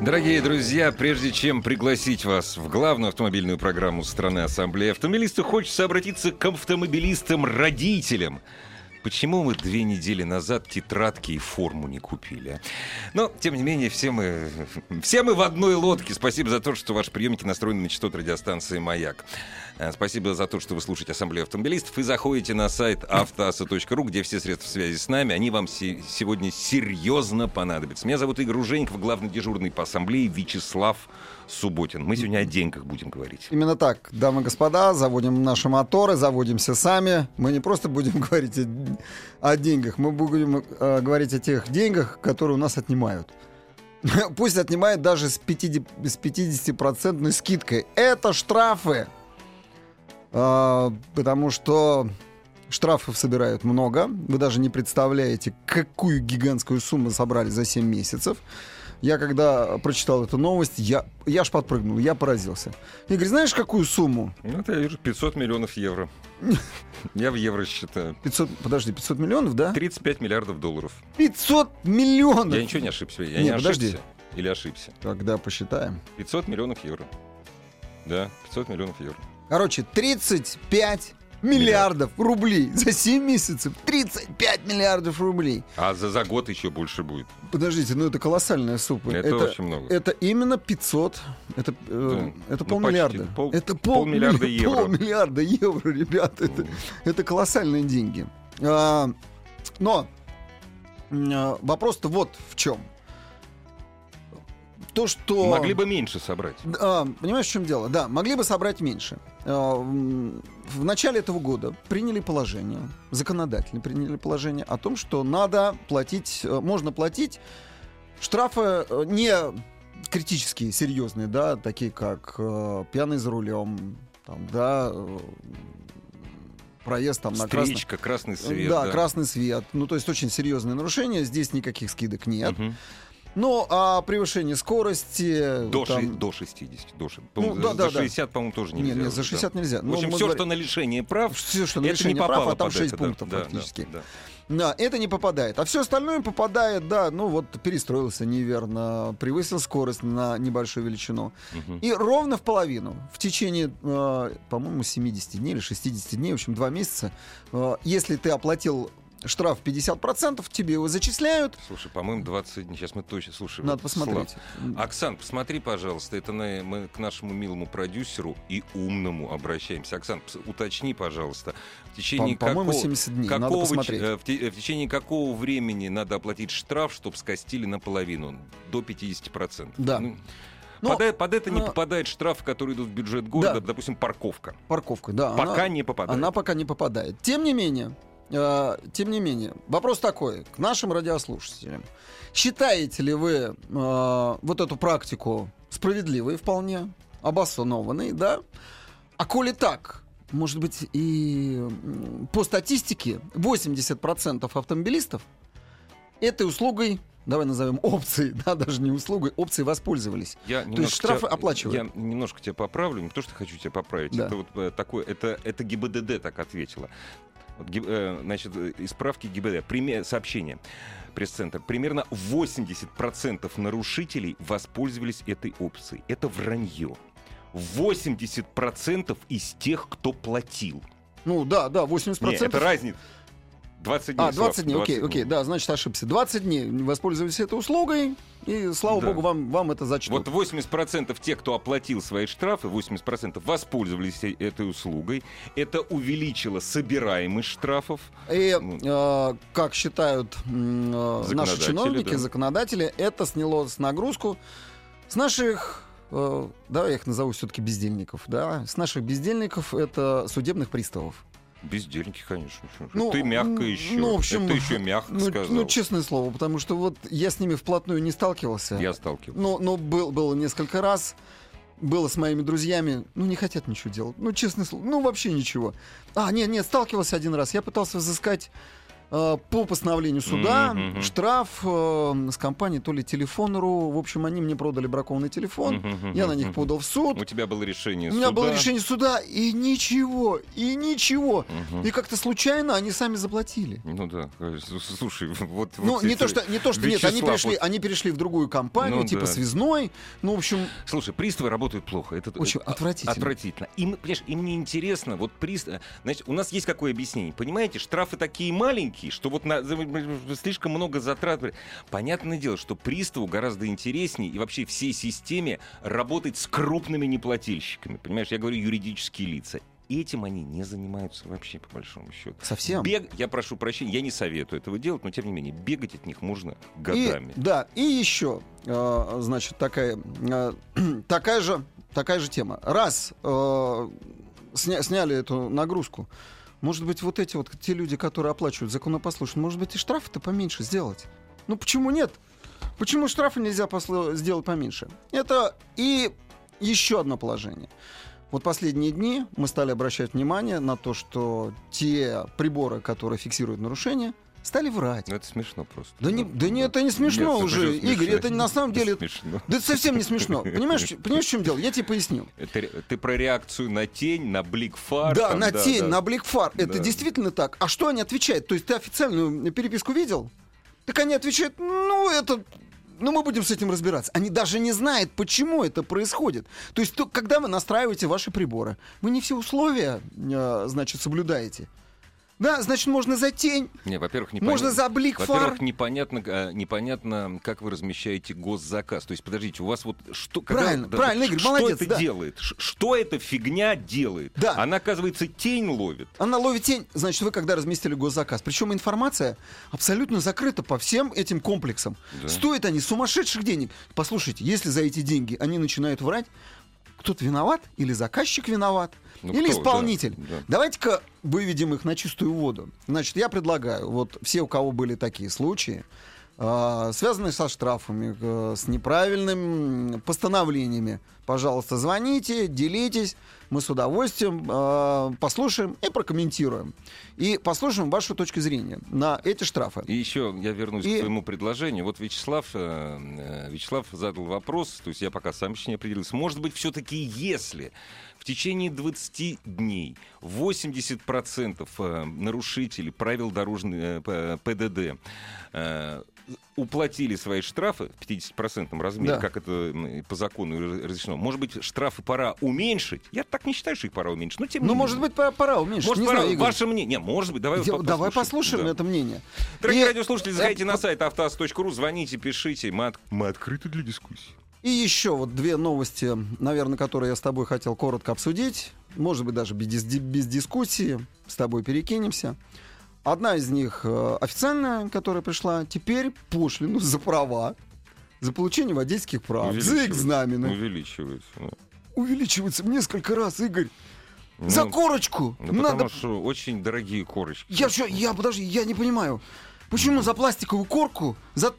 Дорогие друзья, прежде чем пригласить вас в главную автомобильную программу страны Ассамблеи автомобилистов, хочется обратиться к автомобилистам-родителям. Почему мы две недели назад тетрадки и форму не купили? а? Но, тем не менее, все мы, все мы в одной лодке. Спасибо за то, что ваши приемники настроены на частоту радиостанции «Маяк». Э, Спасибо за то, что вы слушаете Ассамблею автомобилистов и заходите на сайт автоаса.ру, где все средства связи с нами. Они вам се- сегодня серьезно понадобятся. Меня зовут Игорь Ужеников, главный дежурный по Ассамблее Вячеслав Субботин. Мы сегодня о деньгах будем говорить. Именно так, дамы и господа, заводим наши моторы, заводимся сами. Мы не просто будем говорить о, о деньгах, мы будем э, говорить о тех деньгах, которые у нас отнимают. Пусть отнимают даже с 50%, с 50% скидкой. Это штрафы. А, потому что штрафов собирают много. Вы даже не представляете, какую гигантскую сумму собрали за 7 месяцев. Я когда прочитал эту новость, я, я аж подпрыгнул, я поразился. Игорь, знаешь, какую сумму? Ну, это я вижу 500 миллионов евро. Я в евро считаю. 500, подожди, 500 миллионов, да? 35 миллиардов долларов. 500 миллионов! Я ничего не ошибся. Я Не, не подожди. ошибся. Или ошибся. Тогда посчитаем. 500 миллионов евро. Да, 500 миллионов евро. Короче, 35 миллиардов рублей за 7 месяцев. 35 миллиардов рублей. А за, за год еще больше будет. Подождите, ну это колоссальная сумма. Это очень много. Это именно 500. Это, э, Да. это Ну, полмиллиарда. почти. Пол- это пол, полмиллиарда евро. Полмиллиарда евро, ребята. Это, это колоссальные деньги. А, но а, вопрос-то вот в чем. То, что... Могли бы меньше собрать. А, понимаешь, в чем дело? Да, могли бы собрать меньше. А, В начале этого года приняли положение, законодательно приняли положение о том, что надо платить, э, можно платить штрафы э, не критические, серьезные, да, такие как э, пьяный за рулем, там, да, э, проезд там на красный. Красный свет. да, красный свет. Ну, то есть очень серьезные нарушения. Здесь никаких скидок нет. Мгм. Ну, а превышение скорости... До, там- ши- до 60. До Ну, по-моему, да, за да, да. 60, по-моему, тоже Не, нельзя. не, уже, за да. 60 нельзя. В Ну, общем, мы все, говорим- что на лишение прав, Все, что на это лишение не прав, попало а там под 6 это, да, пунктов да, да, фактически. да. Да, это не попадает. А все остальное попадает, да, ну вот перестроился неверно, превысил скорость на небольшую величину. Мгм. И ровно в половину, в течение, э, по-моему, 70 дней или 60 дней, в общем, два месяца, э, если ты оплатил штраф 50%, тебе его зачисляют, Слушай, по-моему, 20 дней. Сейчас мы точно... Слушай, надо вот, посмотреть. Слав, Оксан, посмотри, пожалуйста, это на- мы к нашему милому продюсеру и умному обращаемся. Оксан, уточни, пожалуйста, в течение По- По-моему, какого... 70 дней, надо Какого, ч- посмотреть. э, в, те- э, в течение какого времени надо оплатить штраф, чтобы скостили наполовину? До 50%. Да. Ну, Но, под, под это не э, попадает штраф, который идут в бюджет города, Да. допустим, парковка. Парковка, да. Пока она- не попадает. Она пока не попадает. Тем не менее, тем не менее, вопрос такой к нашим радиослушателям. Считаете ли вы э, вот эту практику справедливой вполне, обоснованной, да? А коли так, может быть, и по статистике 80% автомобилистов этой услугой, давай назовем опцией, да, даже не услугой, опцией воспользовались. Я есть немножко штрафы тебя- оплачивают? Я немножко тебя поправлю, не то, что хочу тебя поправить. Да. Это вот э, такое, это, это ГИБДД так ответила. Вот, э, значит, э, из справки ГИБДД. Приме- сообщение. Пресс-центр. Примерно 80% нарушителей воспользовались этой опцией. Это вранье. 80% из тех, кто платил. Ну да, да, 80%. Не, это разница. 20 дней. А, 20 Слав, дней, окей, 20 окей, да, значит, ошибся. 20 дней воспользовались этой услугой, и, слава Да. богу, вам, вам это зачтут. Вот 80% тех, кто оплатил свои штрафы, 80% воспользовались э- этой услугой. Это увеличило собираемость штрафов. И, э, как считают э, наши чиновники, да. законодатели, это сняло с нагрузку с наших, э, давай я их назову все-таки бездельников, да, с наших бездельников это судебных приставов. Бездельники, конечно. Ну, Ты мягко еще. ну, в общем, Это еще мягко Ну, сказал. ну, честное слово, потому что вот я с ними вплотную не сталкивался. Я сталкивался. Ну, ну был, было несколько раз. было с моими друзьями, ну, не хотят ничего делать. Ну, честное слово, ну, вообще ничего. А, нет, нет, сталкивался один раз. Я пытался взыскать по постановлению суда мгм. штраф э, с компанией то ли Телефон.ру. В общем, они мне продали бракованный телефон. Мгм, Я на них подал в суд. У тебя было решение У меня было суда. решение суда, и ничего, и ничего. Мгм. И как-то случайно они сами заплатили. Ну да, э, слушай, вот... Ну, вот не эти- то, что, не то, что нет, они Вячеслав, перешли, вот- они перешли в другую компанию, Ну типа да. связной. Ну, в общем, Слушай, приставы работают плохо. Это Очень это отвратительно. Отвратительно. Им, понимаешь, им не интересно. Вот пристав... Значит, у нас есть какое объяснение. Понимаете, штрафы такие маленькие, что вот на... слишком много затрат. Понятное дело, что приставу гораздо интереснее и вообще всей системе работать с крупными неплательщиками. Понимаешь, я говорю юридические лица. Этим они не занимаются вообще, по большому счету. совсем. Бег, я прошу прощения, я не советую этого делать, но тем не менее, бегать от них можно И, годами. да, и еще, э, значит, такая, э, такая, же, такая же тема. Раз э, сня- сняли эту нагрузку, может быть, вот эти вот те люди, которые оплачивают законопослушно, может быть, и штрафы-то поменьше сделать. Ну почему нет? Почему штрафы нельзя посло- сделать поменьше? Это и еще одно положение. Вот последние дни мы стали обращать внимание на то, что те приборы, которые фиксируют нарушения, стали врать. Ну, это смешно просто. Да не, да не, это не смешно Нет, уже, это Игорь, это на самом деле... Смешно. Да это совсем не смешно. Понимаешь, понимаешь, в чем дело? Я тебе поясню. Это ты про реакцию на тень, на бликфар. да, там, на тень, да. на Бликфар. Это Да. действительно так. А что они отвечают? То есть ты официальную переписку видел? Так они отвечают, ну, это... Ну, мы будем с этим разбираться. Они даже не знают, почему это происходит. То есть, то, когда вы настраиваете ваши приборы, вы не все условия, э, значит, соблюдаете. Да, значит, можно за тень, Не, во-первых, не можно за блик фар. Во-первых, непонятно, э, непонятно, как вы размещаете госзаказ. То есть, подождите, у вас вот что... когда- Правильно, правильно, Игорь, что молодец, это да. делает? Что эта фигня делает? Да. Она, оказывается, тень ловит. Она ловит тень, значит, вы когда разместили госзаказ. Причем информация абсолютно закрыта по всем этим комплексам. Да. Стоят они сумасшедших денег. Послушайте, если за эти деньги они начинают врать, кто-то виноват или заказчик виноват, Ну, или кто? исполнитель. Да, да. Давайте-ка выведем их на чистую воду. Значит, я предлагаю, вот все, у кого были такие случаи, связанные со штрафами, э, с неправильными постановлениями, пожалуйста, звоните, делитесь. Мы с удовольствием э, послушаем и прокомментируем. И послушаем вашу точку зрения на эти штрафы. И еще я вернусь И- к твоему предложению. Вот Вячеслав, э, э, Вячеслав задал вопрос, то есть я пока сам еще не определился. Может быть, все-таки если течение 20 дней 80% э, нарушителей правил дорожной э, ПДД э, уплатили свои штрафы в 50% размере, Да. как это по закону раз- разрешено. Может быть, штрафы пора уменьшить? Я так не считаю, что их пора уменьшить. Но тем Ну, не может быть, пора, пора уменьшить. Может, Не пора- знаю, Игорь. ваше мнение. Не, может быть, давай, Я- по- Давай послушаем Да. это мнение. Дорогие И- радиослушатели, заходите э, на сайт автоаз.ру, звоните, пишите. Мы, от- мы открыты для дискуссии. И еще вот две новости, наверное, которые я с тобой хотел коротко обсудить. Может быть, даже без, без дискуссии. С тобой перекинемся. Одна из них э, официальная, которая пришла. Теперь пошлину за права, за получение водительских прав, за экзамены. Увеличивается. ну. Увеличивается в несколько раз, Игорь. Ну, за корочку. ну, Надо... потому что очень дорогие корочки. Я что, я, подожди, я не понимаю. Почему за пластиковую корку? За,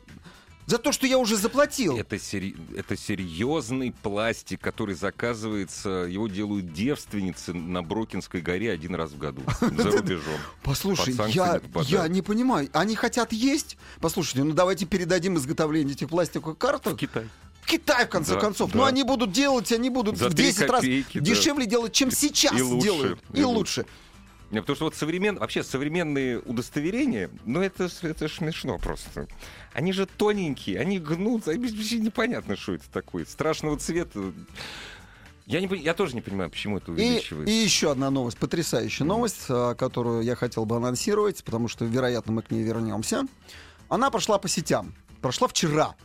за то, что я уже заплатил. Это, сери- это серьезный пластик, который заказывается, его делают девственницы на Брокинской горе один раз в году за рубежом. Послушай, я, не попадают. я не понимаю. Они хотят есть? Послушайте, ну давайте передадим изготовление этих пластиковых В карток Китай. в Китай, в конце Да, концов. да. Ну они будут делать, они будут За в три 10 раз копейки, да. дешевле делать, чем сейчас И лучше, делают. и И лучше. лучше. Не, потому что вот современ... вообще современные удостоверения, ну это, это смешно просто. Они же тоненькие, они гнутся, и вообще непонятно, что это такое. Страшного цвета. Я, не, я тоже не понимаю, почему это И, увеличивается. и еще одна новость, потрясающая новость, а, которую я хотел бы анонсировать, потому что, вероятно, мы к ней вернемся. Она прошла по сетям. Прошла вчера.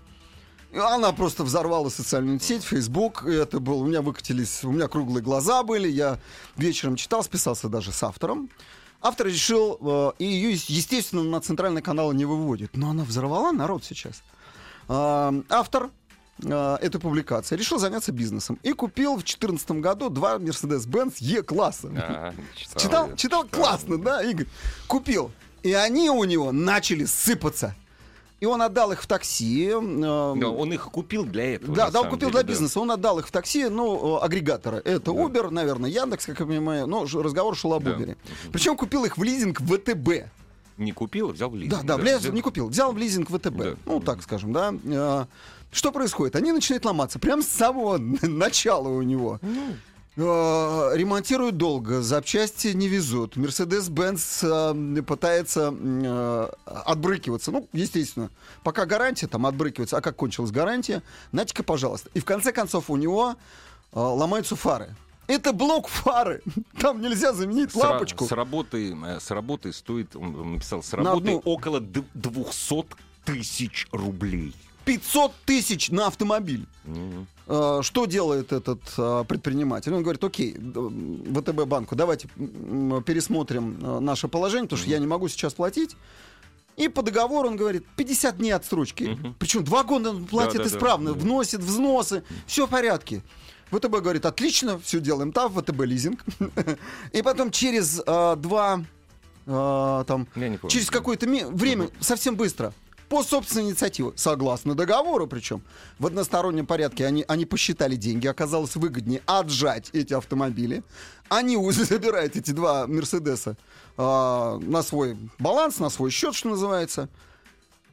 Она просто взорвала социальную сеть, Facebook. Это был, у меня выкатились, у меня круглые глаза были. Я вечером читал, списался даже с автором. Автор решил, э, и ее, естественно, на центральный канал не выводит. Но она взорвала народ сейчас. А, Автор э, этой публикации решил заняться бизнесом и купил в 2014 году два Mercedes-Benz E-класса. Ага, Читал, я, читал, классно, да, Игорь? Купил. И они у него начали сыпаться. И он отдал их в такси. э, Да, он их купил для этого. Да, да, он купил деле, для да. бизнеса. Он отдал их в такси, ну, э, агрегатора. Это Да. Uber, наверное, Яндекс, как я понимаю. Но ж- разговор шел об Да. Uber. Причем купил их в лизинг ВТБ. Не купил, а взял в лизинг. Да, да, в лиз- не купил. Взял в лизинг ВТБ. Да. Ну, так скажем, да. Э, Что происходит? Они начинают ломаться. Прям с самого начала у него. Ну. Э, Ремонтируют долго, запчасти не везут. Мерседес-Бенц э, пытается э, отбрыкиваться. Ну, естественно, пока гарантия там отбрыкивается. А как кончилась гарантия? Нате-ка, пожалуйста. И в конце концов у него э, ломаются фары. Это блок фары. Там нельзя заменить С, лампочку. с работы, с работы стоит, он написал, с работы одну- около д- 200 тысяч рублей. 500 тысяч на автомобиль. Э, Что делает этот э, предприниматель? Он говорит, окей, ВТБ банку, давайте пересмотрим э, наше положение, потому что я не могу сейчас платить. И по договору он говорит, 50 дней отсрочки. Мгм. Причем два года он платит Да-да-да. исправно, Да. вносит взносы, все в порядке. ВТБ говорит, отлично, все делаем там, ВТБ лизинг. И потом через э, два, э, там, через какое-то ме- время, совсем быстро, по собственной инициативе, согласно договору причем, в одностороннем порядке они, они посчитали деньги, оказалось выгоднее отжать эти автомобили. Они забирают эти два Мерседеса а, на свой баланс, на свой счет, что называется.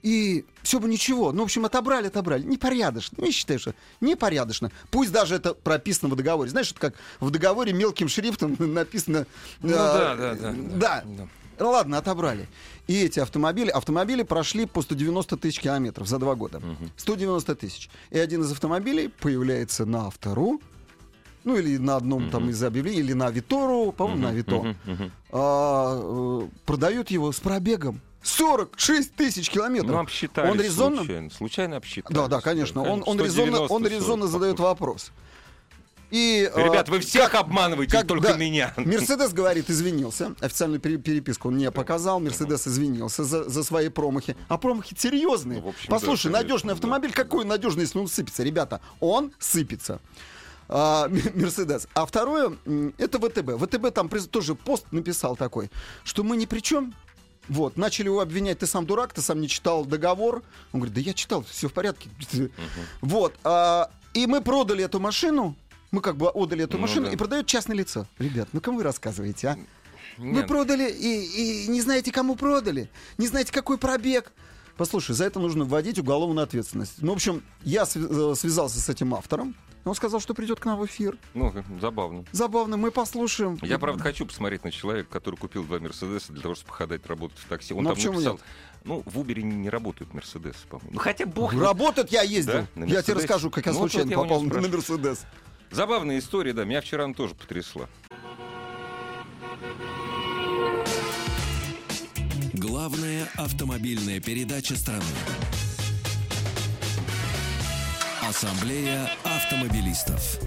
И все бы ничего. Ну, в общем, отобрали, отобрали. Непорядочно. Я считаю, что непорядочно. Пусть даже это прописано в договоре. Знаешь, это как в договоре мелким шрифтом написано... Ну а, да, да, да, Да. да. Ну Ладно, отобрали. И эти автомобили, автомобили прошли по 190 тысяч километров за два года. 190 тысяч. И один из автомобилей появляется на Автору, ну или на одном там из объявлений, или на Витору, по-моему, на Вито. Мгм, мгм. А, э, продают его с пробегом 46 тысяч километров. Ну, обсчитали Он резонно... случайно. Случайно обсчитали. Да, да, конечно. Он, он резонно, 190, он резонно 40, задает вопрос. И, э, Ребят, вы всех обманываете, как- только да. меня. Мерседес говорит, извинился. Официальную пере- переписку он не показал. Мерседес извинился за, за свои промахи. А промахи серьезные. Ну, общем, Послушай, да, надежный да. автомобиль, какой надежный, если он сыпется? Ребята, он сыпется. А, Мерседес. А второе, это ВТБ. ВТБ там тоже пост написал такой, что мы ни при чем. Вот, начали его обвинять, ты сам дурак, ты сам не читал договор. Он говорит, да я читал, все в порядке. Вот, а, и мы продали эту машину, мы как бы отдали эту Ну машину, да. и продает частное лицо. Ребят, ну кому вы рассказываете, а? Вы Нет. продали и, и не знаете, кому продали, не знаете, какой пробег. Послушай, за это нужно вводить уголовную ответственность. Ну, в общем, я э, связался с этим автором. Он сказал, что придет к нам в эфир. Ну, забавно. Забавно, мы послушаем. Я, правда, хочу посмотреть на человека, который купил два Мерседеса для того, чтобы ходать работать в такси. Он Ну, а там почему написал, нет? ну, в Убере не, не работают Мерседесы, по-моему. Ну, хотя бог... Работать я ездил. Да? Я тебе расскажу, как я Ну, вот случайно я у него попал на. Мерседес. Забавная история, да. Меня вчера она тоже потрясла. Главная автомобильная передача страны. Ассамблея автомобилистов.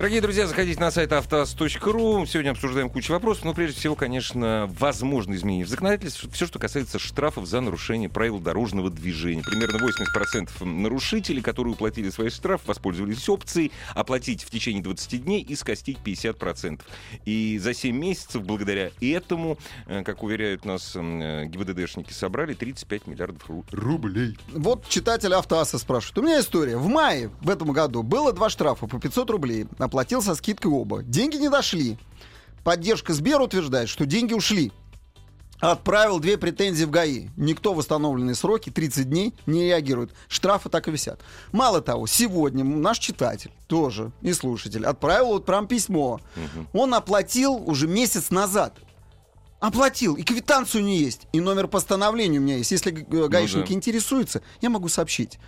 Дорогие друзья, заходите на сайт автоаз.ру. Сегодня обсуждаем кучу вопросов, но прежде всего, конечно, возможно изменения в законодательстве. Все, что касается штрафов за нарушение правил дорожного движения. Примерно 80% нарушителей, которые уплатили свой штраф, воспользовались опцией оплатить в течение 20 дней и скостить 50%. И за 7 месяцев, благодаря этому, э, как уверяют нас э, ГИБДДшники, собрали 35 миллиардов ру- рублей. Вот читатель Автоаса спрашивает. У меня история. В мае в этом году было два штрафа по 500 рублей. Оплатил со скидкой оба. Деньги не дошли. Поддержка Сбер утверждает, что деньги ушли. Отправил две претензии в ГАИ. Никто в восстановленные сроки, 30 дней, не реагирует. Штрафы так и висят. Мало того, сегодня наш читатель тоже и слушатель отправил вот прям письмо. Он оплатил уже месяц назад. Оплатил, и квитанцию не есть, и номер постановления у меня есть. Если г- гаишники да. интересуются, я могу сообщить.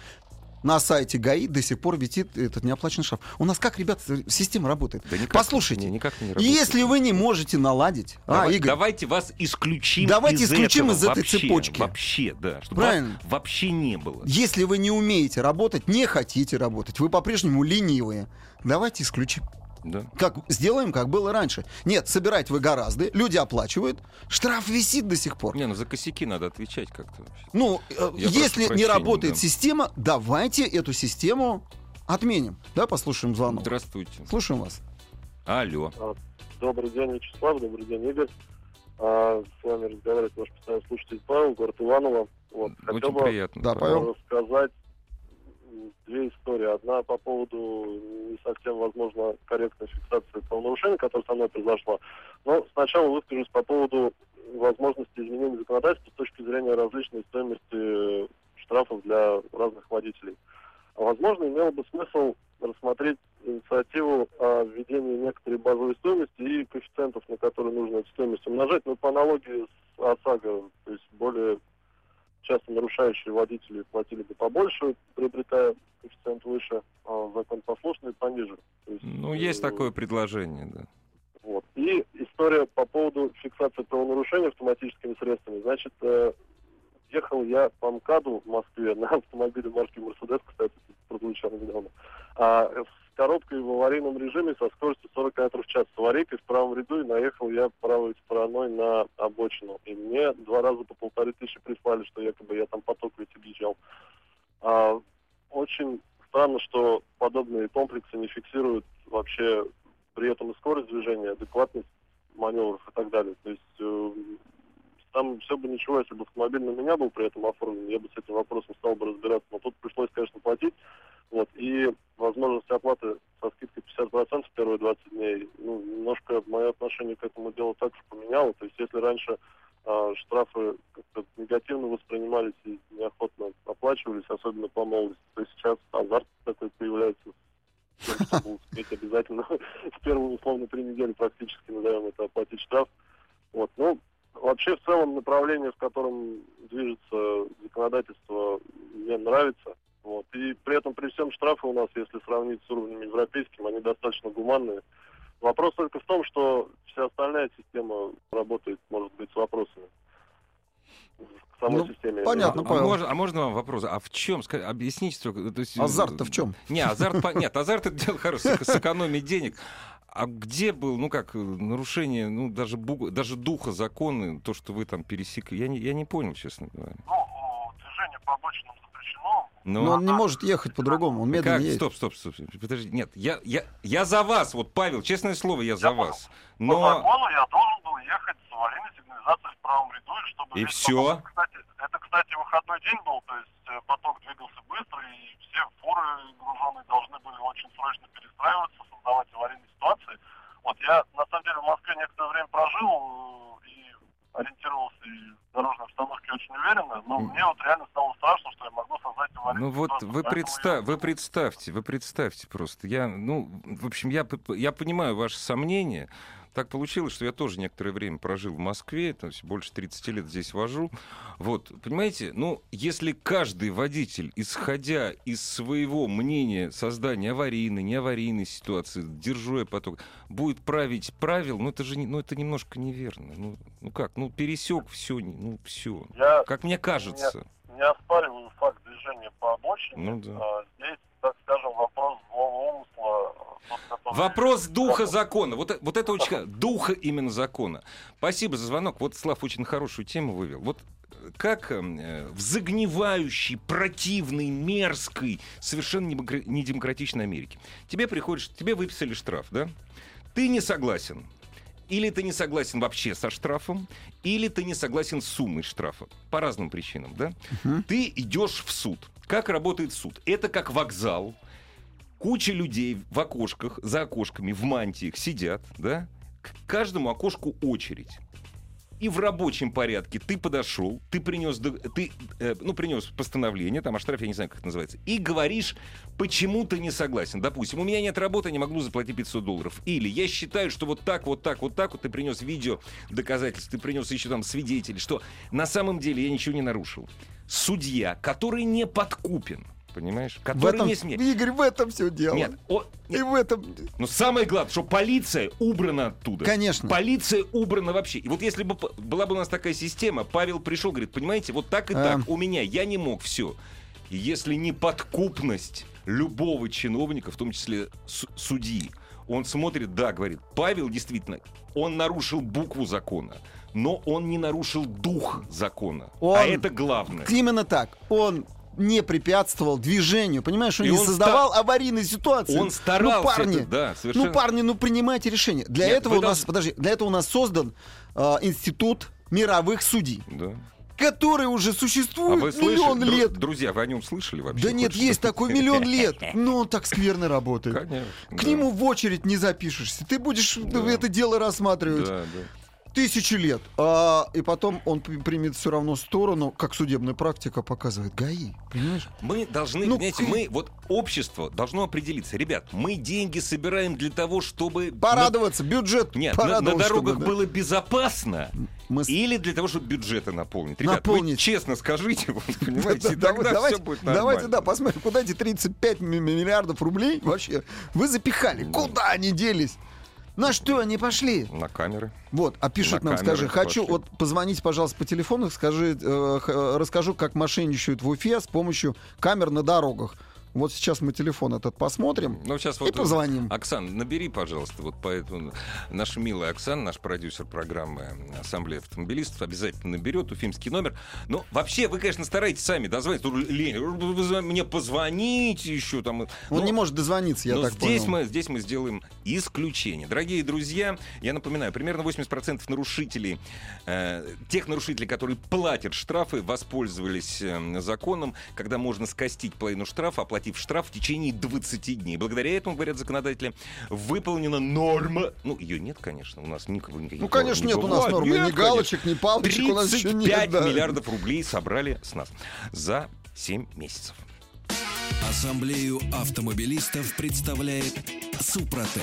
На сайте ГАИ до сих пор висит этот неоплаченный штраф. У нас как, ребята, система работает? Да никак- Послушайте, не, никак не работает. если вы не можете наладить... а, Давай- Игорь, Давайте вас исключим Давайте из исключим этого из этой вообще, цепочки. Вообще, да. Чтобы Правильно. вас вообще не было. если вы не умеете работать, не хотите работать, вы по-прежнему ленивые, давайте исключим. Да. Как, сделаем, как было раньше. Нет, собирать вы гораздо, люди оплачивают, штраф висит до сих пор. Не, ну за косяки надо отвечать как-то. Ну, э, если не работает да. система, давайте эту систему отменим. Да, послушаем звонок. Здравствуйте. Слушаем вас. Алло. Добрый день, Вячеслав, добрый день, Игорь. А, с вами разговаривает ваш постоянный слушатель Павел, город Иваново. Вот. Хотел Очень бы приятно. Да, Павел. рассказать две истории. Одна по поводу не совсем, возможно, корректной фиксации правонарушения, которое со мной произошло. Но сначала выскажусь по поводу возможности изменения законодательства с точки зрения различной стоимости штрафов для разных водителей. Возможно, имело бы смысл рассмотреть инициативу о введении некоторой базовой стоимости и коэффициентов, на которые нужно эту стоимость умножать, но по аналогии с ОСАГО, то есть более часто нарушающие водители платили бы побольше, приобретая коэффициент выше, а законопослушные пониже. То есть, Ну, есть э, такое предложение, да. вот. И история по поводу фиксации правонарушений автоматическими средствами. Значит, э, ехал я по МКАДу в Москве на автомобиле марки Мерседес, кстати, прозвучало недавно, а, с коробкой в аварийном режиме со скоростью 40 км в час. С аварийкой в правом ряду и наехал я правой стороной на обочину. И мне два раза по полторы тысячи прислали, что якобы я там поток ведь объезжал. А, очень странно, что подобные комплексы не фиксируют вообще при этом и скорость движения, адекватность маневров и так далее. То есть э, там все бы ничего, если бы автомобиль на меня был при этом оформлен, я бы с этим вопросом стал бы разбираться. Но тут пришлось, конечно, платить. Вот. И возможность оплаты со скидкой 50% первые 20 дней, ну, немножко мое отношение к этому делу также поменяло. То есть если раньше а, штрафы как-то негативно воспринимались и неохотно оплачивались, особенно по молодости, то сейчас азарт такой появляется тем, успеть обязательно в первые, условно, три недели практически, назовем это, оплатить штраф. Вот. Ну, вообще, в целом, направление, в котором движется законодательство, мне нравится. Вот. И при этом, при всем штрафы у нас, если сравнить с уровнем европейским, они достаточно гуманные. Вопрос только в том, что вся остальная система работает, может быть, с вопросами. К самой Ну, системе. понятно. А, Павел. можно, а можно вам вопрос? А в чем? ска- Объясните только. То есть, Азарт-то в чем? Не, азарт, нет, азарт это дело хорошее, сэкономить денег. А где был, ну как, э, нарушение, ну даже, бу- даже духа закона, то, что вы там пересекли? Я не, я не понял, честно говоря. Ну, движение по обочинам запрещено. Ну, Но он не может ехать по-другому, он медленно как? едет. Стоп, стоп, стоп. Подожди, нет, я, я, я за вас, вот, Павел, честное слово, я за Я вас. По Но... закону я должен был ехать с аварийной сигнализацией в правом ряду, и чтобы... И весь всё? поток- Кстати, это, кстати, выходной день был, то есть э, поток двигался быстро, и все фуры груженные должны были очень срочно перестраиваться, создавать аварийные ситуации. Вот я, на самом деле, в Москве некоторое время прожил э, и ориентировался и в дорожной обстановке очень уверенно, но мне вот реально стало страшно, что я могу создать Ну вот ситуацию. вы, представ, я- вы представьте, вы представьте просто. Я, ну, в общем, я, я понимаю ваши сомнения. Так получилось, что я тоже некоторое время прожил в Москве, то есть больше 30 лет здесь вожу. Вот, понимаете, ну, если каждый водитель, исходя из своего мнения создания аварийной, неаварийной ситуации, держу я поток, будет править правил, ну, это же не- ну, это немножко неверно. Ну, ну как, ну, пересек все, ну, все. Я Как мне кажется. не оспариваю факт движения по обочине. Ну да. А, Здесь, так скажем, вопрос злого умысла. тот, который- Вопрос духа закона. Вот, вот это очень... ха- Духа именно закона. Спасибо за звонок. Вот Слав очень хорошую тему вывел. Вот э, как э, в загнивающей, противной, мерзкой, совершенно недемокра- недемократичной Америке. Тебе приходишь, тебе выписали штраф, да? Ты не согласен. Или ты не согласен вообще со штрафом, или ты не согласен с суммой штрафа. По разным причинам, да? Ты идешь в суд. Как работает суд? Это как вокзал. Куча людей в окошках, за окошками, в мантиях сидят, да? К каждому окошку очередь. И в рабочем порядке ты подошел, ты принес, ты, э, ну, принес постановление, там, о штрафе, я не знаю, как это называется, и говоришь, почему ты не согласен. Допустим, у меня нет работы, я не могу заплатить 500 долларов. Или я считаю, что вот так, вот так, вот так, вот ты принес видео доказательств, ты принес еще там свидетелей, что на самом деле я ничего не нарушил. Судья, который не подкупен, понимаешь? В Который этом, не смеет. Игорь, в этом все дело. Нет, о- И нет, в этом... но самое главное, что полиция убрана оттуда. Конечно. Полиция убрана вообще. И вот если бы была бы у нас такая система, Павел пришел, говорит, понимаете, вот так и А. так, у меня, я не мог, все. И если не подкупность любого чиновника, в том числе су- судьи, он смотрит, да, говорит, Павел действительно, он нарушил букву закона, но он не нарушил дух закона. Он- А это главное. Именно так. Он не препятствовал движению, понимаешь, он И не он создавал аварийной ситуации. Он старался, Ну, парни, это, да, совершенно. ну, парни, ну принимайте решение. Для Нет, этого у нас, должны- подожди, для этого у нас создан а, институт мировых судей, Да. который уже А существует вы слышали, миллион дру- лет. друзья, вы о нем слышали вообще? Да нет, есть такой миллион лет. Но он так скверно работает. Конечно. К да. нему в очередь не запишешься. Ты будешь Да. это дело рассматривать Да, да. Тысячи лет. А, и потом он примет все равно сторону, как судебная практика показывает. ГАИ, понимаешь? Мы должны, Ну, понимаете, к- мы, вот общество должно определиться. Ребят, мы деньги собираем для того, чтобы... Порадоваться, бюджет на- Нет, на, на дорогах чтобы, да. было безопасно. Мы Или для того, чтобы бюджеты наполнить. Ребят, вы Наполнить. честно скажите, вот, понимаете, Да, и тогда давайте, все будет давайте, нормально. да, посмотрим, куда эти 35 ми- миллиардов рублей вообще вы запихали. Да. Куда они делись? На что они пошли? На камеры. Вот, а пишут На нам, скажи, хочу, пошли. вот позвоните, пожалуйста, по телефону, скажи, э, х- расскажу, как мошенничают в Уфе с помощью камер на дорогах. Вот сейчас мы телефон этот посмотрим. Ну, сейчас И вот... позвоним. Оксан, набери, пожалуйста, вот поэтому наша милая Оксана, наш продюсер программы Ассамблея автомобилистов, обязательно наберет уфимский номер. Но вообще, вы, конечно, стараетесь сами дозвонить. Лень. Мне позвоните еще там. Он Ну, не может дозвониться, я Но так здесь понял. мы, здесь мы сделаем исключение. Дорогие друзья, я напоминаю, примерно 80% нарушителей, э, тех нарушителей, которые платят штрафы, воспользовались э, законом, когда можно скостить половину штрафа, оплатив штраф в течение 20 дней. Благодаря этому, говорят законодатели, выполнена норма. Ну, ее нет, конечно, у нас никакого никаких Ну, конечно, нет у нас нормы, ни Нет, галочек, ни палочек у нас еще 35 нет. да. миллиардов рублей собрали с нас за 7 месяцев. Ассамблею автомобилистов представляет Супротек.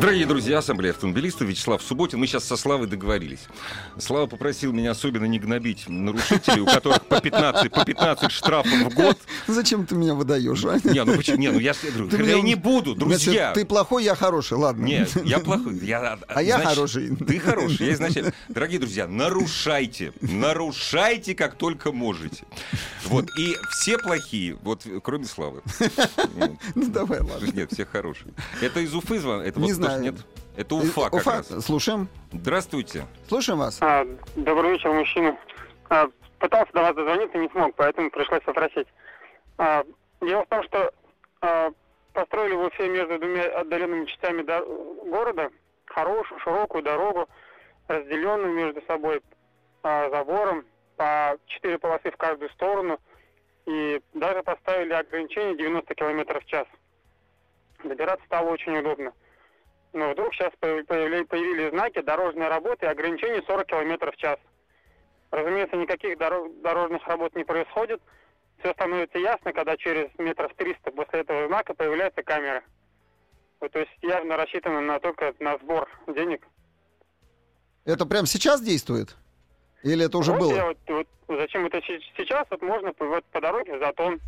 Дорогие друзья, Ассамблея автомобилистов, Вячеслав Субботин. Мы сейчас со Славой договорились. Слава попросил меня особенно не гнобить нарушителей, у которых по 15, по 15 штрафов в год. Зачем ты меня выдаешь, а? Не, ну почему? Не, ну я, Ты я меня- не буду, друзья. Значит, ты плохой, я хороший, ладно. Нет, я плохой. Я, А я значит, хороший. Ты хороший. Я изначально... Дорогие друзья, нарушайте. Нарушайте, как только можете. Вот. И все плохие, вот кроме Славы. Ну давай, ладно. Нет, все хорошие. Это из Уфы звон? Это Не вот знаю. нет? Это Уфа как Уфа, раз. слушаем. Здравствуйте. Слушаем вас. А, добрый вечер, мужчина. А, пытался до вас дозвониться, не смог, поэтому пришлось попросить. А, дело в том, что а, построили в Уфе между двумя отдаленными частями до- города хорошую, широкую дорогу, разделенную между собой а, забором по четыре полосы в каждую сторону. И даже поставили ограничение 90 км в час. Добираться стало очень удобно. Но вдруг сейчас появились знаки дорожной работы и ограничение 40 км в час. Разумеется, никаких доро- дорожных работ не происходит. Все становится ясно, когда через метров 300 после этого знака появляется камера. Вот, то есть явно рассчитано на только на сбор денег. Это прямо сейчас действует? Или это уже вот было? я вот- вот зачем это се- сейчас? Вот можно по, вот по дороге в Затон.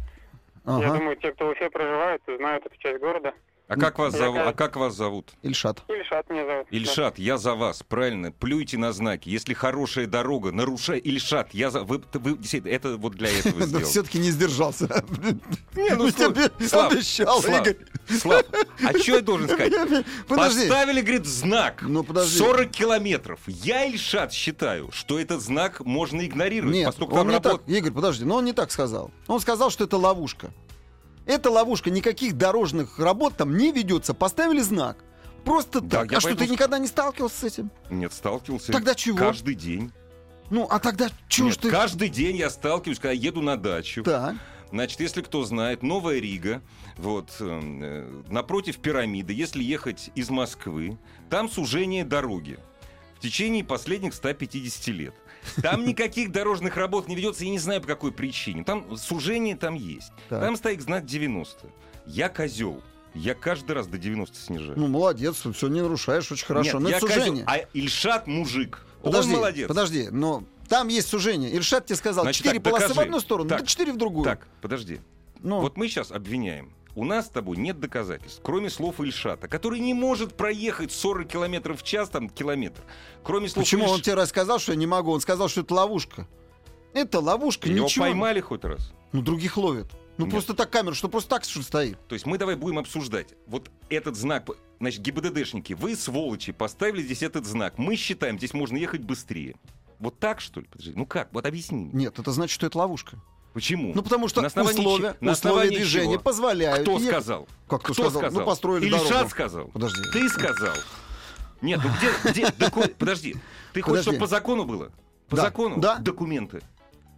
Я Ага. думаю, те, кто в Уфе проживают, знают эту часть города. А как вас зовут? А как вас зовут? Ильшат. Ильшат меня зовут. Да. Ильшат, я за вас, правильно, плюйте на знаки. Если хорошая дорога, нарушай. Ильшат, я за... Вы, вы это вот для этого Да сделано. все-таки не сдержался. Не, ну, тебе обещал, Слав, Игорь. Слав, а что я должен сказать? Подожди. Поставили, говорит, знак Ну, подожди. 40 километров. Я, Ильшат, считаю, что этот знак можно игнорировать, Нет, поскольку он там не так. работает. Игорь, подожди, но он не так сказал. Он сказал, что это ловушка. Это ловушка, никаких дорожных работ там не ведется. Поставили знак. Просто Да, так. А что, ты никогда не сталкивался с этим? Нет, сталкивался. Тогда чего? Каждый день. Ну, а тогда чего Нет, ты... Каждый день я сталкиваюсь, когда еду на дачу. Так. Значит, если кто знает, Новая Рига, вот, э, напротив пирамиды, если ехать из Москвы, там сужение дороги в течение последних 150 лет. Там никаких дорожных работ не ведется, я не знаю по какой причине. Там сужение там есть. Так. Там стоит знак 90. Я козел. Я каждый раз до 90 снижаю. Ну, молодец, все не нарушаешь, очень хорошо. Нет, но я это козел, сужение. а Ильшат мужик. Подожди, Он молодец. подожди, но там есть сужение. Ильшат тебе сказал, Значит, четыре так, полосы в докажи. одну сторону, Так, да четыре в другую. Так, подожди. Ну, Вот мы сейчас обвиняем. У нас с тобой нет доказательств, кроме слов Ильшата, который не может проехать 40 километров в час, там, километр. Кроме слов почему он Ильш- тебе рассказал, что я не могу? Он сказал, что это ловушка. Это ловушка, Его ничего. поймали хоть раз? Ну, других ловят. Ну, Нет. просто так камера, что просто так что стоит. То есть мы давай будем обсуждать. Вот этот знак, значит, ГИБДДшники, вы, сволочи, поставили здесь этот знак. Мы считаем, здесь можно ехать быстрее. Вот так, что ли? Подожди, ну как? Вот объясни. Нет, это значит, что это ловушка. Почему? Ну, потому что На основании условия, на условия движения чего? позволяют. Кто ехать. сказал? Как кто, Кто сказал? Ну, построили Ильшат дорогу. сказал. Подожди. Ты сказал. Нет, ну где, где доку- Подожди. Ты хочешь, чтобы по закону было? По Да. закону? Да. Документы.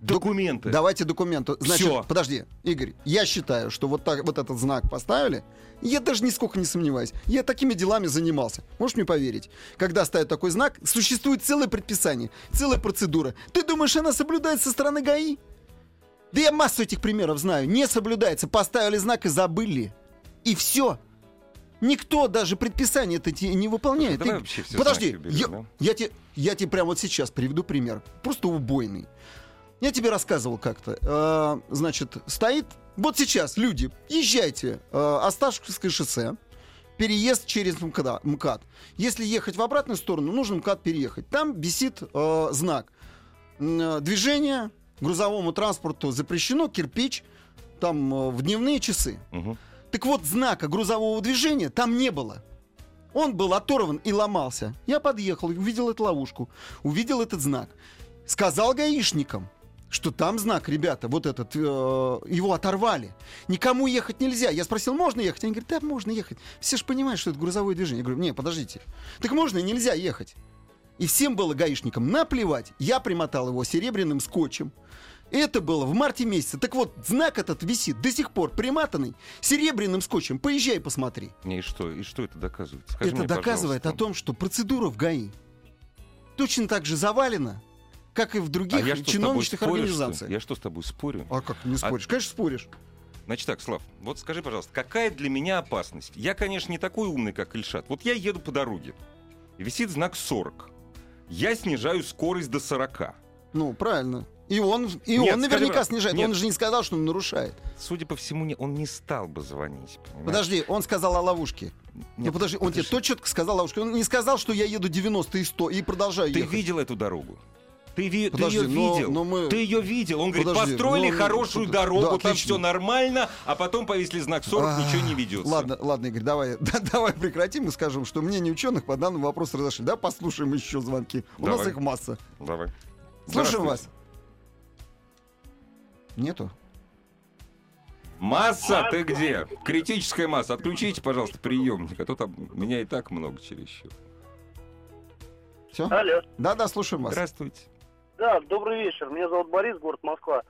Документы. Давайте документы. Значит, Всё. подожди, Игорь, я считаю, что вот, так, вот этот знак поставили, я даже нисколько не сомневаюсь. Я такими делами занимался. Можешь мне поверить? Когда ставят такой знак, существует целое предписание, целая процедура. Ты думаешь, она соблюдается со стороны ГАИ? Да я массу этих примеров знаю. Не соблюдается. Поставили знак и забыли. И все. Никто даже предписание это не выполняет. Давай Ты- все Подожди, уберем, я, да? я тебе, я тебе прямо вот сейчас приведу пример. Просто убойный. Я тебе рассказывал как-то. Э, значит, стоит... Вот сейчас, люди, езжайте. Э, Осташковское шоссе. Переезд через МКАД. МКАД. Если ехать в обратную сторону, нужно МКАД переехать. Там висит э, знак. Э, Движение грузовому транспорту запрещено, кирпич. Там э, в дневные часы. Мгм. Так вот, знака грузового движения там не было. Он был оторван и ломался. Я подъехал, увидел эту ловушку, увидел этот знак. Сказал гаишникам, что там знак, ребята, вот этот, э, его оторвали. Никому ехать нельзя. Я спросил, можно ехать? Они говорят, да, можно ехать. Все же понимают, что это грузовое движение. Я говорю, не, подождите. Так можно и нельзя ехать. И всем было гаишникам наплевать. Я примотал его серебряным скотчем. Это было в марте месяце. Так вот, знак этот висит до сих пор приматанный серебряным скотчем. Поезжай, посмотри. Не, и что? И что это доказывает? Скажи это мне, доказывает пожалуйста. о том, что процедура в ГАИ точно так же завалена, как и в А других я спорю, что ли? организациях. Я что с тобой спорю? А как не споришь? Конечно, споришь. Значит так, Слав, вот скажи, пожалуйста, какая для меня опасность? Я, конечно, не такой умный, как Ильшат. Вот я еду по дороге, висит знак 40. Я снижаю скорость до 40. Ну, правильно. И он, и Нет, он скажи, наверняка брат, снижает. нет. Он же не сказал, что он нарушает. Судя по всему, не- он не стал бы звонить. понимаешь? Подожди, он сказал о ловушке. ну Нет, подожди, он тебе подожди. то четко сказал ловушке. Он не сказал, что я еду 90 и 100 и продолжаю Ты ехать. видел эту дорогу? Ты, ви- ты Подожди, ее но- видел? но мы- Ты ее видел? Он говорит, Подожди, построили ну, хорошую да, дорогу, там отлично. все нормально, а потом повесили знак 40, А, ничего не ведется. Ладно, ладно, Игорь, давай, да, давай прекратим и скажем, что мнение ученых по данному вопросу разошли. Да, послушаем еще звонки. У нас Давай. их масса. Давай. Слушаем вас. Нету? Масса, ты где? Критическая масса. Отключите, пожалуйста, приемник, а то там меня и так много чересчур. Все? Алло. Да, да, слушаем вас. Здравствуйте. Да, добрый вечер. Меня зовут Борис, город Москва.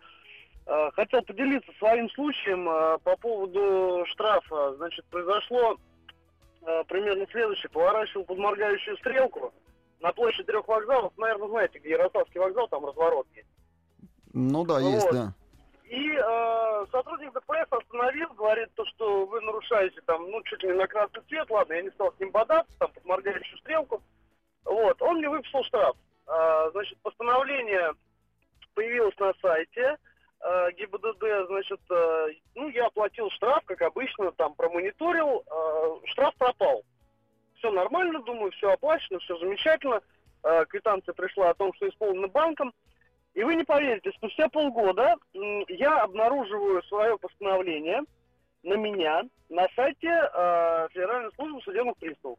Э, Хотел поделиться своим случаем э, по поводу штрафа. Значит, произошло э, примерно следующее. Поворачивал под моргающую стрелку на площади трех вокзалов. Наверное, знаете, где Ярославский вокзал, там разворот есть. Ну да, Вот. есть, да. И э, сотрудник ДПС остановил, говорит то, что вы нарушаете там, ну, чуть ли не на красный свет. Ладно, я не стал с ним бодаться, там, под моргающую стрелку. Вот, он мне выписал штраф. А, значит, постановление появилось на сайте э, ГИБДД, значит, э, ну, я оплатил штраф, как обычно, там, промониторил, э, штраф пропал. Все нормально, думаю, все оплачено, все замечательно. Э, квитанция пришла о том, что исполнено банком. И вы не поверите, спустя полгода м, я обнаруживаю свое постановление на меня на сайте э, Федеральной службы судебных приставов.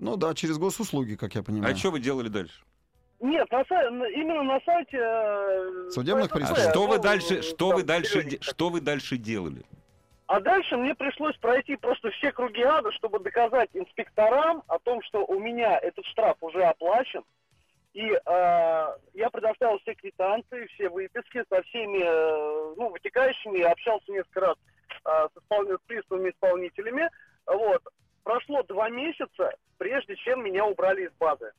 Ну да, через госуслуги, как я понимаю. А что вы делали дальше? Нет, на сай- именно на сайте... э, Судебных ФСБ, А приставов. что вы ну, дальше, что вы дальше, де- что вы дальше делали? А дальше мне пришлось пройти просто все круги ада, чтобы доказать инспекторам о том, что у меня этот штраф уже оплачен. И э, я предоставил все квитанции, все выписки со всеми э, ну, вытекающими, общался несколько раз э, с, исполн... с приставами исполнителями. Вот. Прошло два месяца, прежде чем меня убрали из базы.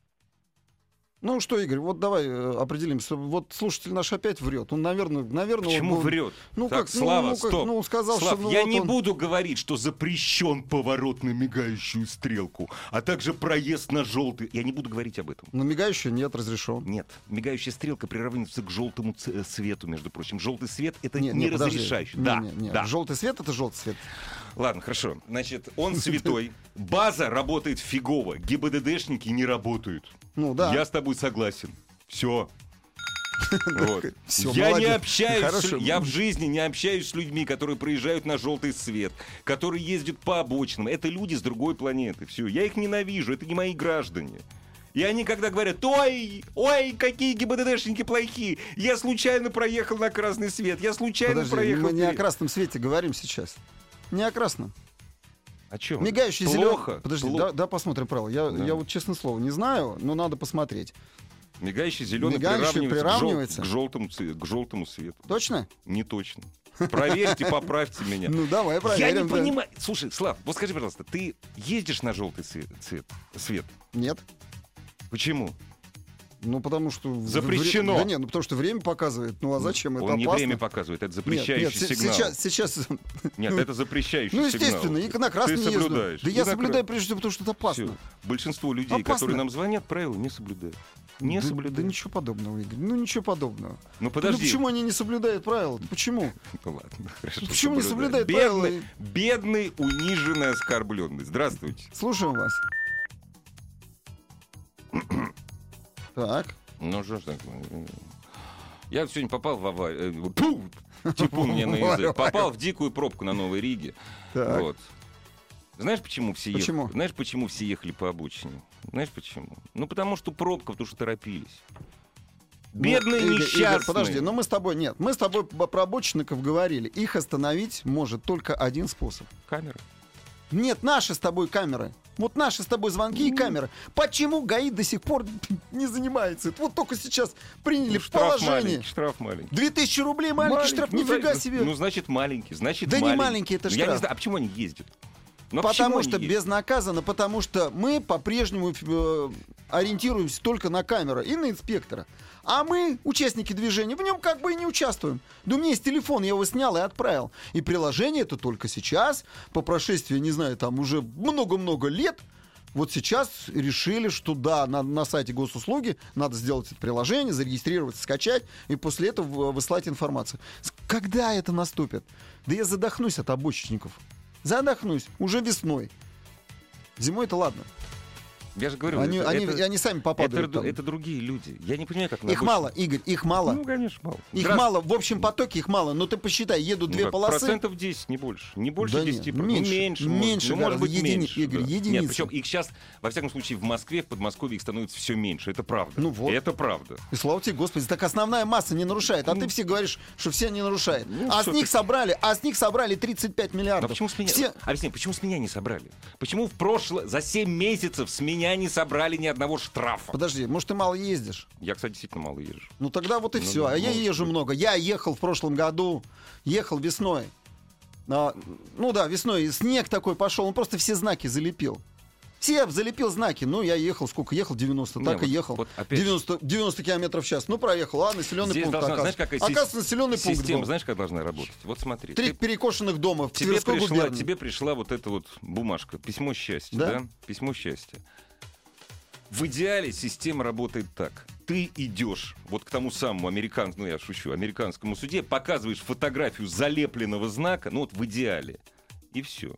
Ну что, Игорь, вот давай э, определимся. Вот слушатель наш опять врет. Он, наверное, наверное... Почему он, врет? Ну так, как, ну, Слава, ну, как, стоп. ну, сказал, Слав, что... ну, я вот не он- буду говорить, что запрещен поворот на мигающую стрелку, а также проезд на желтый. Я не буду говорить об этом. На мигающую нет, разрешен. Нет, мигающая стрелка приравнивается к желтому ц- э, свету, между прочим. Желтый свет это Нет, не подожди. разрешающий. Не, да, не, не. да. Желтый свет это желтый свет. Ладно, хорошо. Значит, он святой. База работает фигово. ГИБДДшники не работают. Ну да. Я с тобой согласен. Все. Вот. Всё, я не молодец. общаюсь, с- Хорошо. я в жизни не общаюсь с людьми, которые проезжают на желтый свет, которые ездят по обочинам. Это люди с другой планеты. Все, я их ненавижу, это не мои граждане. И они когда говорят, ой, ой, какие ГИБДДшники плохие, я случайно проехал на красный свет, я случайно Подожди, проехал... мы не о вперед». красном свете говорим сейчас. Не о красном. О чем? Мигающий Плохо. зеленый. Подожди, плохо. да, да, посмотрим правила. Я, Да. я вот честное слово не знаю, но надо посмотреть. Мигающий зеленый Мигающий приравнивается, приравнивается? К, жел- к желтому, к желтому свету. Точно? Не точно. Проверьте, поправьте меня. Ну давай Я проверим. не да. понимаю. Слушай, Слав, вот скажи, пожалуйста, ты ездишь на желтый цвет- свет? Нет. Почему? Ну, потому что... Запрещено. вре- Да нет, ну потому что время показывает. Ну, а зачем? Это Он не опасно. время показывает, это Нет, запрещающий нет, се- сигнал. сейчас, сейчас... Нет, ну, это запрещающий Ну, сигнал. естественно, и на красный Ты не езду. соблюдаешь. Да И я на соблюдаю прежде всего, потому что это опасно. Всё. Большинство людей, Опасно. которые нам звонят, правила не соблюдают. Не да, соблюдают. Да ничего подобного, Игорь. Ну, ничего подобного. Ну Ну, подожди. почему они не соблюдают правила? Почему? Ну ладно, хорошо. Почему не соблюдают? правила? бедный, униженный, оскорбленный. Здравствуйте. Слушаем вас. Так. Ну что ж такое? Я вот сегодня попал в аварию. э, Тьфу! Типун мне на язык. Попал в дикую пробку на Новой Риге. Так. Вот. Знаешь, почему все Почему? ехали? Знаешь, почему все ехали по обочине? Знаешь почему? Ну, потому что пробка, потому что торопились. Ну, Бедные Игорь, Игорь, несчастные. подожди, но мы с тобой... Нет, мы с тобой про обочинников говорили. Их остановить может только один способ. Камера. Нет, наши с тобой камеры. Вот наши с тобой звонки и камеры. Почему ГАИ до сих пор не занимается? Вот только сейчас приняли Ну, штраф положение. маленький, штраф маленький. 2000 рублей маленький Маленький. штраф, Ну, нифига значит, себе. Ну, значит, маленький, значит, Да не маленький. маленький это Ну, Я не штраф. знаю, а почему они ездят? Почему Потому что ездят? безнаказанно, потому что мы по-прежнему э, ориентируемся только на камеру и на инспектора. А мы, участники движения, в нем как бы и не участвуем. Да у меня есть телефон, я его снял и отправил. И приложение это только сейчас, по прошествии, не знаю, там уже много-много лет, вот сейчас решили, что да, на, на сайте госуслуги надо сделать это приложение, зарегистрироваться, скачать, и после этого в- выслать информацию. Когда это наступит? Да я задохнусь от обочечников. Задохнусь. Уже весной. Зимой это ладно. Я же говорю, Они, это, они, это- они сами попадают. это, там. это другие люди. Я не понимаю, как Их обочине. мало, Игорь, их мало. Ну, конечно, мало. их Здравствуйте. мало. В общем потоке их мало. Но ты посчитай, едут Ну две как, полосы. Процентов 10, не больше. Не больше Да 10. нет, ну, меньше. меньше. Меньше ну, может быть, Едини- меньше. Игорь, да. единицы. Нет, причем их сейчас, во всяком случае, в Москве, в Подмосковье их становится все меньше. Это правда. Ну вот. Это правда. И слава тебе, Господи, так основная масса не нарушает. А ты все говоришь, что все не нарушают. Ну, а с них ты- собрали, а с них собрали 35 Но миллиардов. почему с меня... Все... Объясни, почему с меня не собрали? Почему в прошлое, за 7 месяцев с меня не собрали ни одного штрафа? Подожди, может, ты мало ездишь? Я, кстати, действительно мало езжу. Ну тогда вот и Ну все. да, а я езжу быть. много. Я ехал в прошлом году, ехал весной. А, ну да, весной. Снег такой пошел, он просто все знаки залепил. Все залепил знаки. Ну, я ехал, сколько ехал? 90. Не, так вот- и ехал. вот опять же. 90, 90 километров в час. Ну, проехал. А, населенный Здесь пункт, должна, знаешь, оказывается. какая Оказывается, населенный пункт система, знаешь, как должна работать? Вот смотри. Три ты- перекошенных дома в тебе, Тверской пришла, губернии. тебе пришла вот эта вот бумажка, письмо счастья, Да? да? Письмо счастья. В идеале система работает так. Ты идешь вот к тому самому американскому, ну я шучу, американскому суде, показываешь фотографию залепленного знака, ну вот в идеале, и все.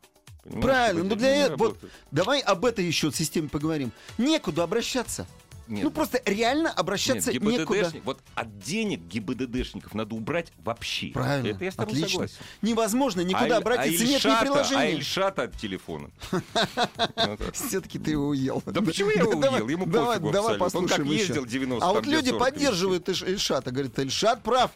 Правильно, но для этого... Вот, давай об этой еще системе поговорим. Некуда обращаться. Нет. Ну, просто реально обращаться Нет, некуда. Вот от денег ГИБДДшников надо убрать вообще. Правильно. Это я с тобой Отлично. согласен. Невозможно никуда А- обратиться. а Нет ни А приложения. Ильшата от телефона. Все-таки ты его уел. Да почему я его уел? Ему пофигу давай абсолютно. Он как послушаем ездил 90, А вот люди 40 поддерживают Ильшата. Говорят, Ильшат прав.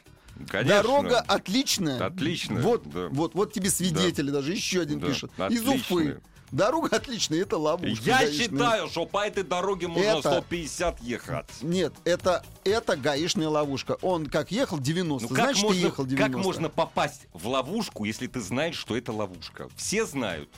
Конечно. Дорога отличная. Отлично, Вот, да. вот, вот тебе свидетели даже еще один Да, пишет. Из отличная. Уфы. Дорога отличная, это ловушка. Я гаишная. считаю, что по этой дороге можно Это- 150 ехать. Нет, это, это гаишная ловушка. Он как ехал 90, Ну как значит, можно, ехал 90. как можно попасть в ловушку, если ты знаешь, что это ловушка? Все знают.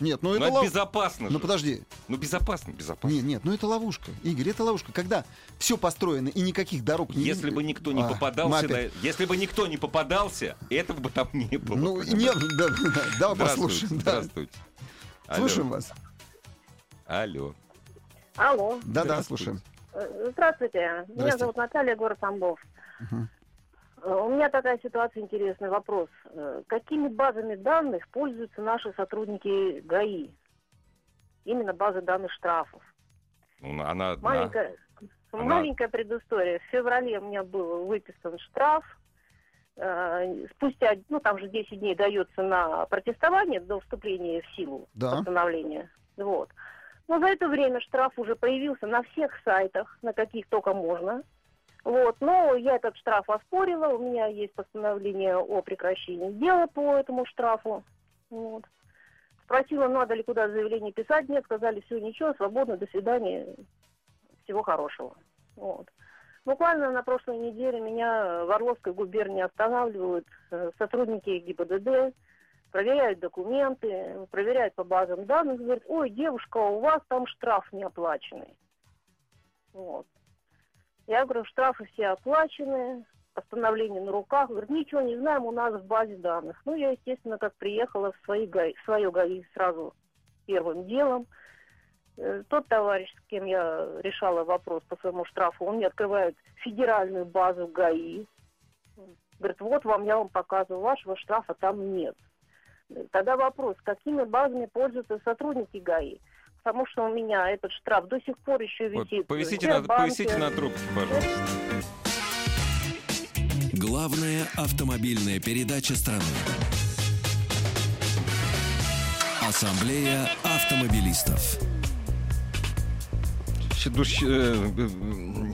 Нет, ну Ну, это это лов- безопасно Ну подожди, Ну, безопасно, безопасно. нет, нет, ну это ловушка, Игорь, это ловушка. Когда все построено и никаких дорог не Если бы никто не А, попадался, опять- на- если бы никто не попадался, этого бы там не было. Ну нет, да, да, давай послушаем. да. Здравствуйте. Алло. Слушаем вас. Алло. Алло. Да, да, Здравствуйте. слушаем. Э, Здравствуйте. Меня зовут Наталья, город Тамбов. Э, У меня такая ситуация интересный вопрос. Э, Какими базами данных пользуются наши сотрудники ГАИ? Именно базы данных штрафов. Ну, она одна. Маленькая, Она- маленькая предыстория. В феврале у меня был выписан штраф. Э, Спустя, ну там же 10 дней дается на протестование до вступления в силу Да. постановления. Вот. Но за это время штраф уже появился на всех сайтах, на каких только можно. Вот. Но я этот штраф оспорила. У меня есть постановление о прекращении дела по этому штрафу. Вот. Спросила, надо ли куда заявление писать. Нет, сказали, все, ничего, свободно, до свидания, всего хорошего. Вот. Буквально на прошлой неделе меня в Орловской губернии останавливают э, сотрудники ГИБДД, проверяют документы, проверяют по базам данных, говорят, ой, девушка, у вас там штраф не оплаченный. Вот. Я говорю, штрафы все оплачены, постановление на руках. Говорит, ничего не знаем, у нас в базе данных. Ну, я, естественно, как приехала в, свои ГАИ, в свое ГАИ сразу первым делом. Э, Тот товарищ, с кем я решала вопрос по своему штрафу, он мне открывает федеральную базу ГАИ. Говорит, вот вам, я вам показываю, вашего штрафа там нет. Тогда вопрос, какими базами пользуются сотрудники ГАИ? Потому что у меня этот штраф до сих пор еще Вот висит. в повисите, на, повисите на трубке, пожалуйста. Главная автомобильная передача страны. Ассамблея автомобилистов. Щ- душ- э, э,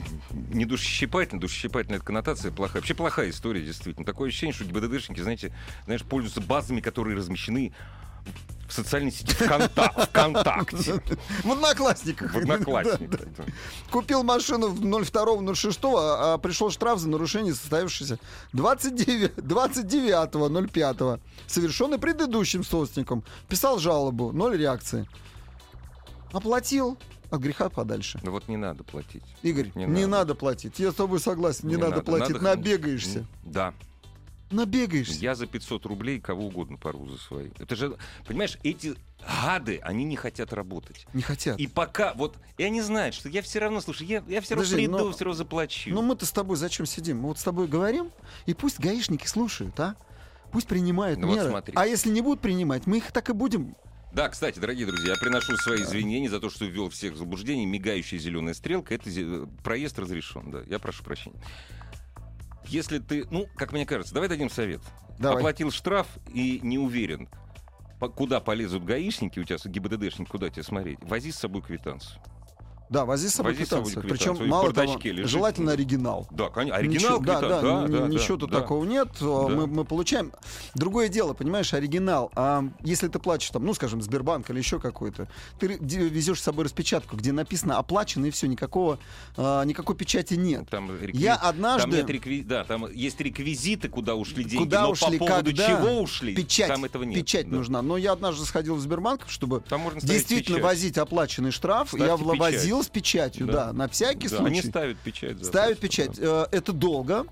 не душещипательная, душещипательная это коннотация плохая. Вообще плохая история, действительно. Такое ощущение, что ГИБДДшники, знаете, знаешь, пользуются базами, которые размещены в социальной сети ВКонта- ВКонтакте. В одноклассниках. В Одноклассниках. Да, да. Купил машину в 02-06, а, а пришел штраф за нарушение, составившееся 29 29.05, совершенный предыдущим собственником. Писал жалобу, ноль реакции. Оплатил, от греха подальше. Ну вот не надо платить. Игорь, Не не, надо. надо. платить. Я с тобой согласен, не, надо, платить. Надо- Набегаешься. Да. Набегаешься. Я за 500 рублей кого угодно порву за свои. Это же, понимаешь, эти гады, они не хотят работать. Не хотят. И пока, вот, и они знают, что я все равно, слушай, я, я все равно Подожди, приду, но- все равно заплачу. Ну мы-то с тобой зачем сидим? Мы вот с тобой говорим, и пусть гаишники слушают, а? Пусть принимают Ну вот меры. смотри. а если не будут принимать, мы их так и будем. Да, кстати, дорогие друзья, я приношу свои извинения за то, что ввел всех в заблуждение. Мигающая зеленая стрелка, это зе- проезд разрешен, да. Я прошу прощения. Если ты, ну, как мне кажется, давай дадим совет. Давай. Оплатил штраф и не уверен, по- куда полезут гаишники, у тебя ГИБДДшники, куда тебе смотреть, вози с собой квитанцию. Да, вози с собой Вози с собой квитанцию. Причем, мало того, лежит. желательно оригинал. Да, конечно. Оригинал Ничего- да, квитанции. да, да, н- да, ничего да, тут да. такого нет. а, Да. Мы, мы получаем. Другое дело, понимаешь, оригинал. А если ты платишь там, ну, скажем, Сбербанк или еще какой-то, ты везешь с собой распечатку, где написано оплачено и все, никакого, а, никакой печати нет. Там рекви- Я Там, однажды нет рекви- да, там есть реквизиты, куда ушли деньги, Куда но ушли, по поводу когда? чего ушли, печать, там этого нет. печать Да. нужна. Но я однажды сходил в Сбербанк, чтобы Там действительно печать. возить оплаченный штраф. Ставьте я печать. С печатью, Да. да, на всякий Да, случай. Они ставят печать. Ставят печать. Э, Это долго.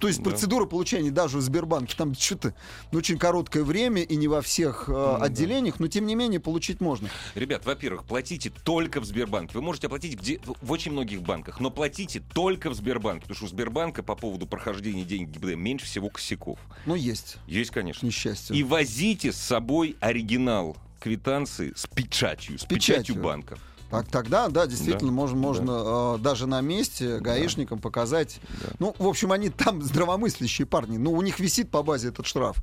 То есть Да. процедура получения даже в Сбербанке там что-то ну, очень короткое время и не во всех э, да. отделениях, но тем не менее получить можно. Ребят, во-первых, платите только в Сбербанке. Вы можете оплатить где, в очень многих банках, но платите только в Сбербанке, потому что у Сбербанка по поводу прохождения денег ГИБДД меньше всего косяков. Ну, есть, Есть, конечно. несчастью. И возите с собой оригинал квитанции с печатью, с, печатью. печатью. банка. Так, тогда, да, действительно, Да, можно, можно э, даже на месте гаишникам показать. Да. Ну, в общем, они там здравомыслящие парни. Ну, у них висит по базе этот штраф.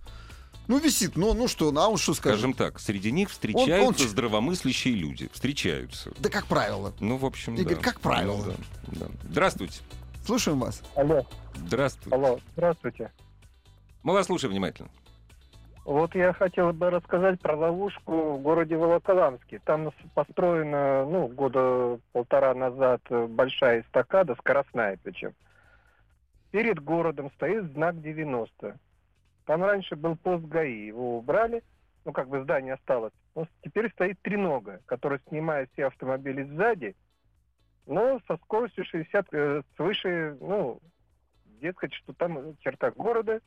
Ну, висит, ну, ну что, ну, а он что скажет? Скажем так, среди них встречаются Он- он здравомыслящие люди. Встречаются. Да как правило. Ну, в общем, Игорь, да. как правило. Ну, да, да. Здравствуйте. Слушаем вас. Алло, Здравствуйте. алло, здравствуйте. Мы вас слушаем внимательно. Вот я хотел бы рассказать про ловушку в городе Волоколамске. Там построена, ну, года полтора назад большая эстакада, скоростная причем. Перед городом стоит знак 90. Там раньше был пост ГАИ, его убрали. ну, как бы здание осталось. Ну, теперь стоит тренога, которая снимает все автомобили сзади, но со скоростью 60, э, свыше, ну, дескать, что там черта города,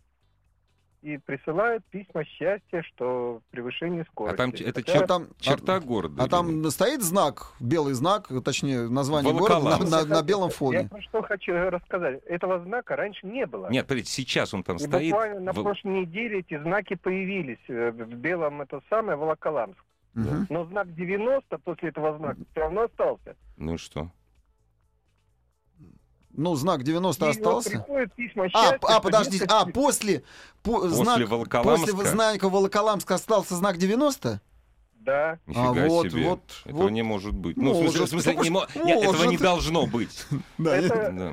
и присылают письма счастья, что превышение скорости. А там это Хотя- чер- там, черта а, города. а или там нет? стоит знак, белый знак, точнее, название города на, Волоколамск. на- на белом Я фоне. про что хочу рассказать. Этого знака раньше не было. Нет, смотрите, сейчас он там И стоит. буквально на в- прошлой неделе эти знаки появились э, в белом, это самое, Волоколамск. Мгм. Но знак 90 после этого знака все равно остался. Ну и что? Ну, знак 90 И вот остался. приходят письма А, счастья, а, что, подождите, а, после, по- После знак, Волоколамска? после знака Волоколамска остался знак 90? Да. Нифига А, вот, себе. вот, этого вот. не может быть. Ну, в смысле, Может. в смысле, не мо- нет, этого Может. не должно быть. Да, Это- я- Да.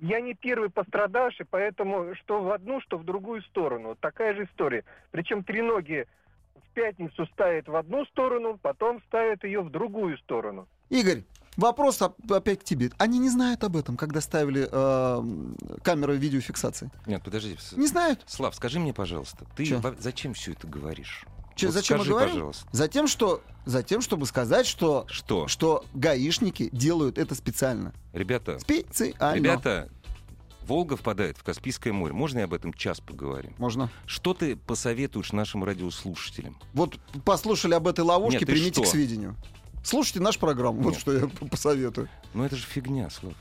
Я не первый пострадавший, поэтому что в одну, что в другую сторону. Такая же история. Причем треноги в пятницу ставят в одну сторону, потом ставят ее в другую сторону. Игорь, вопрос оп- опять к тебе. Они не знают об этом, когда ставили э, камеры видеофиксации? Нет, подожди. Не знают. Слав, скажи мне, пожалуйста, ты Чё? зачем все это говоришь? Чё, Вот зачем скажи, говорю? пожалуйста. Затем, что, затем, чтобы сказать, что, Что? что гаишники делают это специально. Ребята, Специально. ребята, Волга впадает в Каспийское море. Можно я об этом час поговорим? Можно. Что ты посоветуешь нашим радиослушателям? Вот послушали об этой ловушке, Нет, и примите что? к сведению. Слушайте нашу программу, вот Нет. что я посоветую. Ну это же фигня, Слав.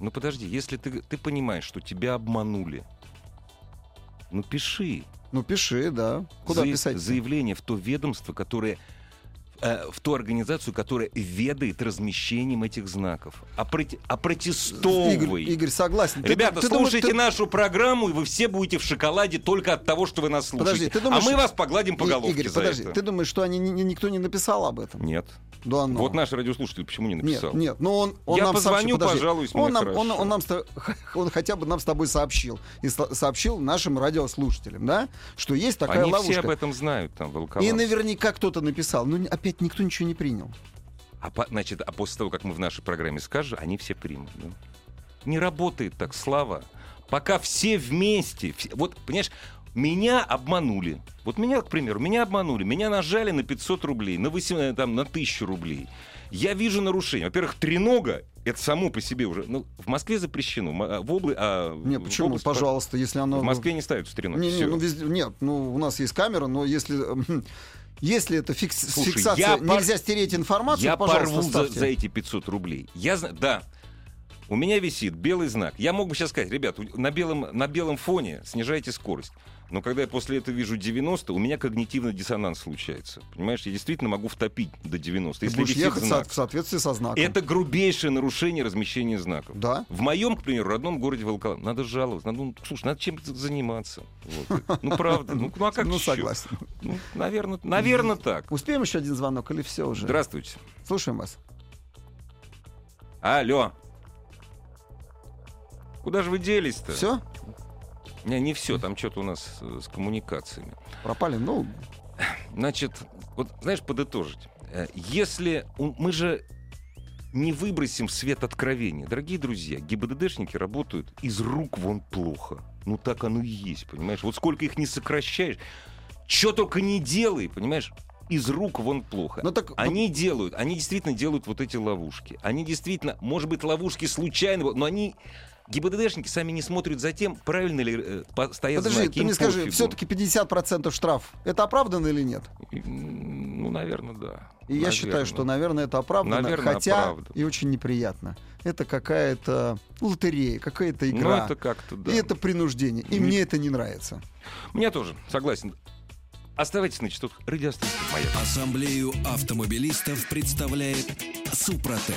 Ну подожди, если ты, ты понимаешь, что тебя обманули, ну пиши. Ну, пиши, да. Куда Заяв- писать? Заявление в то ведомство, которое э, в ту организацию, которая ведает размещением этих знаков. Опроти- Опротестовывай. Игорь, Игорь, согласен. Ты- Ребята, ты думаешь, слушайте ты- нашу программу, и вы все будете в шоколаде только от того, что вы нас слушаете. Подожди, ты думаешь- а мы вас погладим по И- головке Игорь, за подожди, это. ты думаешь, что они, ни- ни- никто не написал об этом? Нет. Да, ну. Вот наш радиослушатель почему не написал? Нет, нет, но он, он Я нам позвоню, сообщил, мне он нам, он, он нам, он хотя бы нам с тобой сообщил и со- сообщил нашим радиослушателям, да, что есть такая Они ловушка. все об этом знают, там, И Волколам. наверняка кто-то написал, но опять никто ничего не принял. А, по- значит, а после того, как мы в нашей программе скажем, они все примут. да? Не работает так, Слава. Пока все вместе... все- Вот, понимаешь, меня обманули. Вот меня, к примеру, меня обманули. Меня нажали на 500 рублей, на, 8, там, на 1000 рублей. Я вижу нарушение. Во-первых, тренога, это само по себе уже... Ну, в Москве запрещено. а В, обла... а Не, в почему? области- Пожалуйста, если оно... В Москве не ставят треноги. Не, не, ну, везде- нет, ну у нас есть камера, но если м, если это фикс- Слушай, фиксация, я пор- нельзя стереть информацию, Я порву за, ставьте. за эти 500 рублей. Я знаю, да. У меня висит белый знак. Я мог бы сейчас сказать, ребят, на белом, на белом фоне снижайте скорость. Но когда я после этого вижу 90, у меня когнитивный диссонанс случается. Понимаешь, я действительно могу втопить до 90. Ты если будешь ехать знак. в соответствии со знаком. Это грубейшее нарушение размещения знаков. Да. В моем, к примеру, родном городе Волколам надо жаловаться. Надо, ну, слушай, надо чем-то заниматься. Вот. Ну, правда. Ну, ну, а как ну, согласен. Ну, наверное, наверное, так. Успеем еще один звонок или все уже? Здравствуйте. Слушаем вас. Алло. Куда же вы делись-то? Все? Не, не все, там что-то у нас э, с коммуникациями. Пропали? Ну, Значит, вот знаешь, подытожить. Э, Если мы же не выбросим в свет откровения, дорогие друзья, ГИБДДшники работают из рук вон плохо. Ну так оно и есть, понимаешь? Вот сколько их не сокращаешь, что только не делай, понимаешь? Из рук вон плохо. ну так... Они делают, они действительно делают вот эти ловушки. Они действительно, может быть, ловушки случайно, но они ГИБДДшники сами не смотрят за тем, правильно ли э, стоят Подожди, знаки. ты мне скажи, пофигу. все-таки 50% штраф. Это оправданно или нет? Ну, наверное, да. И я считаю, что, наверное, это оправданно, Наверное, хотя оправданно. и очень неприятно. Это какая-то лотерея, какая-то Ну, игра. это как-то, да. И это принуждение. И Не- мне это не нравится. Мне тоже, согласен. Оставайтесь на частотах радиостанции «Маяк». Ассамблею автомобилистов представляет Супротек.